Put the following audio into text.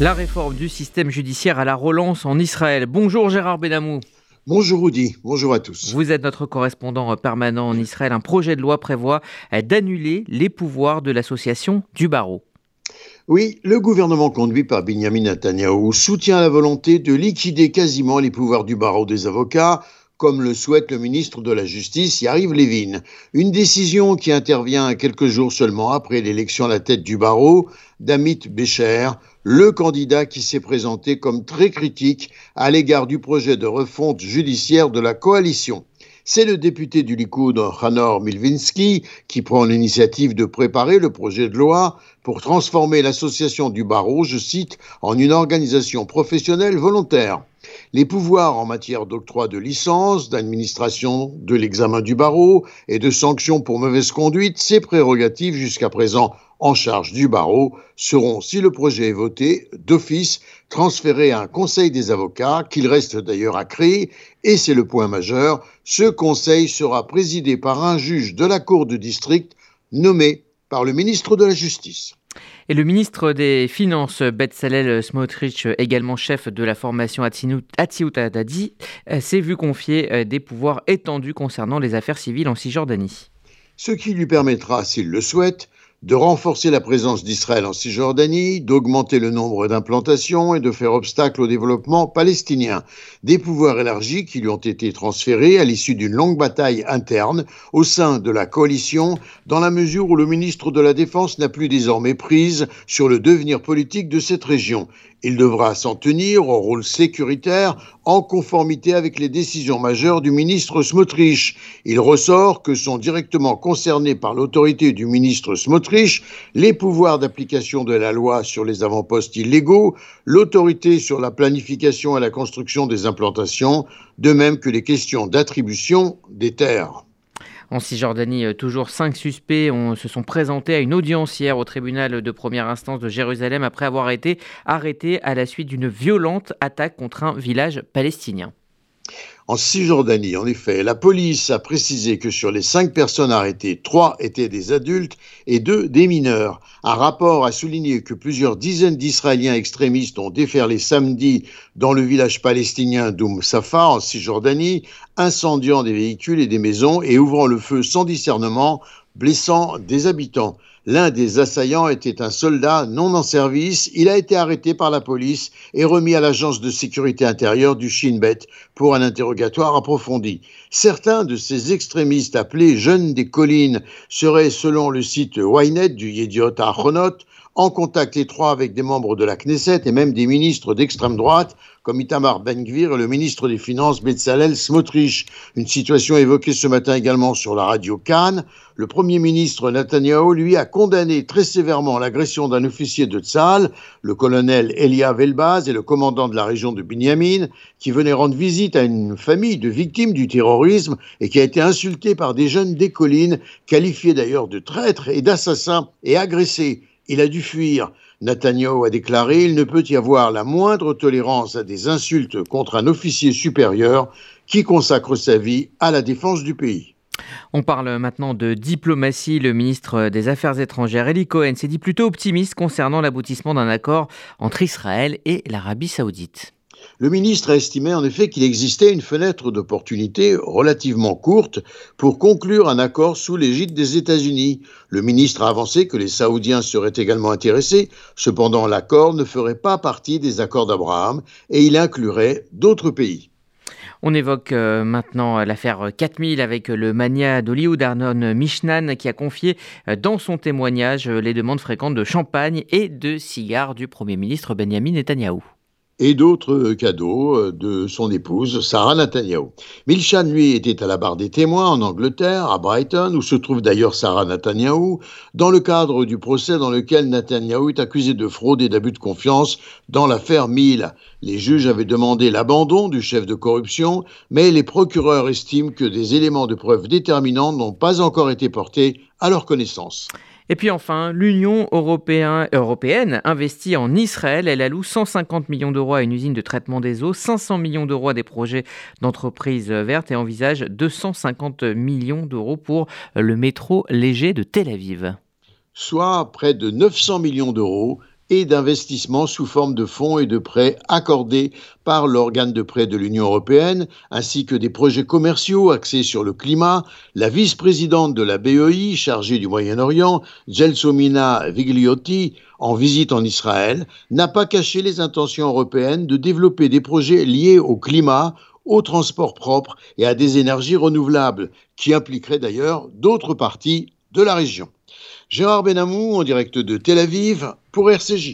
La réforme du système judiciaire à la relance en Israël. Bonjour Gérard Benamou. Bonjour Rudy, bonjour à tous. Vous êtes notre correspondant permanent en Israël. Un projet de loi prévoit d'annuler les pouvoirs de l'association du barreau. Oui, le gouvernement conduit par Benjamin Netanyahu soutient la volonté de liquider quasiment les pouvoirs du barreau des avocats comme le souhaite le ministre de la Justice, Yariv Levin. Une décision qui intervient quelques jours seulement après l'élection à la tête du barreau d'Amit Becher, le candidat qui s'est présenté comme très critique à l'égard du projet de refonte judiciaire de la coalition. C'est le député du Likoud, Hanor Milvinsky, qui prend l'initiative de préparer le projet de loi pour transformer l'association du barreau, je cite, en une organisation professionnelle volontaire. Les pouvoirs en matière d'octroi de licence, d'administration de l'examen du barreau et de sanctions pour mauvaise conduite, ces prérogatives jusqu'à présent en charge du barreau seront, si le projet est voté, d'office transférés à un conseil des avocats, qu'il reste d'ailleurs à créer, et c'est le point majeur, ce conseil sera présidé par un juge de la Cour de district nommé par le ministre de la Justice. Et le ministre des Finances, Betzalel Smotrich, également chef de la formation Atsiout Dadi, s'est vu confier euh, des pouvoirs étendus concernant les affaires civiles en Cisjordanie. Ce qui lui permettra, s'il le souhaite, de renforcer la présence d'Israël en Cisjordanie, d'augmenter le nombre d'implantations et de faire obstacle au développement palestinien. Des pouvoirs élargis qui lui ont été transférés à l'issue d'une longue bataille interne au sein de la coalition, dans la mesure où le ministre de la Défense n'a plus désormais prise sur le devenir politique de cette région. Il devra s'en tenir au rôle sécuritaire en conformité avec les décisions majeures du ministre Smotrich. Il ressort que sont directement concernés par l'autorité du ministre Smotrich les pouvoirs d'application de la loi sur les avant-postes illégaux, l'autorité sur la planification et la construction des implantations, de même que les questions d'attribution des terres. En Cisjordanie, euh, toujours cinq suspects se sont présentés à une audience hier au tribunal de première instance de Jérusalem après avoir été arrêtés à la suite d'une violente attaque contre un village palestinien. En Cisjordanie, en effet, la police a précisé que sur les cinq personnes arrêtées, trois étaient des adultes et deux des mineurs. Un rapport a souligné que plusieurs dizaines d'Israéliens extrémistes ont déferlé samedi dans le village palestinien d'Oum Safa, en Cisjordanie, incendiant des véhicules et des maisons et ouvrant le feu sans discernement, blessant des habitants. L'un des assaillants était un soldat non en service. Il a été arrêté par la police et remis à l'agence de sécurité intérieure du Shin Bet pour un interrogatoire approfondi. Certains de ces extrémistes appelés jeunes des collines seraient, selon le site Ynet du Yediot Achronot, en contact étroit avec des membres de la Knesset et même des ministres d'extrême droite, comme Itamar Ben-Gvir et le ministre des Finances Bezalel Smotrich. Une situation évoquée ce matin également sur la radio Cannes. Le premier ministre Netanyahu, lui, a condamné très sévèrement l'agression d'un officier de Tzal, le colonel Elia Velbaz et le commandant de la région de Binyamin, qui venait rendre visite à une famille de victimes du terrorisme et qui a été insulté par des jeunes des collines, qualifiés d'ailleurs de traîtres et d'assassins et agressés il a dû fuir. Netanyahu a déclaré Il ne peut y avoir la moindre tolérance à des insultes contre un officier supérieur qui consacre sa vie à la défense du pays. On parle maintenant de diplomatie. Le ministre des Affaires étrangères, Eli Cohen, s'est dit plutôt optimiste concernant l'aboutissement d'un accord entre Israël et l'Arabie saoudite. Le ministre a estimé en effet qu'il existait une fenêtre d'opportunité relativement courte pour conclure un accord sous l'égide des États-Unis. Le ministre a avancé que les Saoudiens seraient également intéressés, cependant l'accord ne ferait pas partie des accords d'Abraham et il inclurait d'autres pays. On évoque euh, maintenant l'affaire 4000 avec le mania d'Hollywood Arnon Mishnan qui a confié euh, dans son témoignage les demandes fréquentes de champagne et de cigares du Premier ministre Benjamin Netanyahou et d'autres cadeaux euh, de son épouse, Sarah Netanyahu. Milchan, lui, était à la barre des témoins en Angleterre, à Brighton, où se trouve d'ailleurs Sarah Netanyahu, dans le cadre du procès dans lequel Netanyahu est accusé de fraude et d'abus de confiance dans l'affaire Mill. Les juges avaient demandé l'abandon du chef de corruption, mais les procureurs estiment que des éléments de preuve déterminants n'ont pas encore été portés à leur connaissance. Et puis enfin, l'Union européenne investit en Israël. Elle alloue 150 millions d'euros à une usine de traitement des eaux, 500 millions d'euros à des projets d'entreprises vertes et envisage 250 millions d'euros pour le métro léger de Tel Aviv. Soit près de 900 millions d'euros et d'investissements sous forme de fonds et de prêts accordés par l'organe de prêt de l'Union européenne, ainsi que des projets commerciaux axés sur le climat. La vice-présidente de la BEI, chargée du Moyen-Orient, Gelsomina Vigliotti, en visite en Israël, n'a pas caché les intentions européennes de développer des projets liés au climat, au transport propre et à des énergies renouvelables, qui impliqueraient d'ailleurs d'autres parties de la région. Gérard Benamou en direct de Tel Aviv pour RCJ.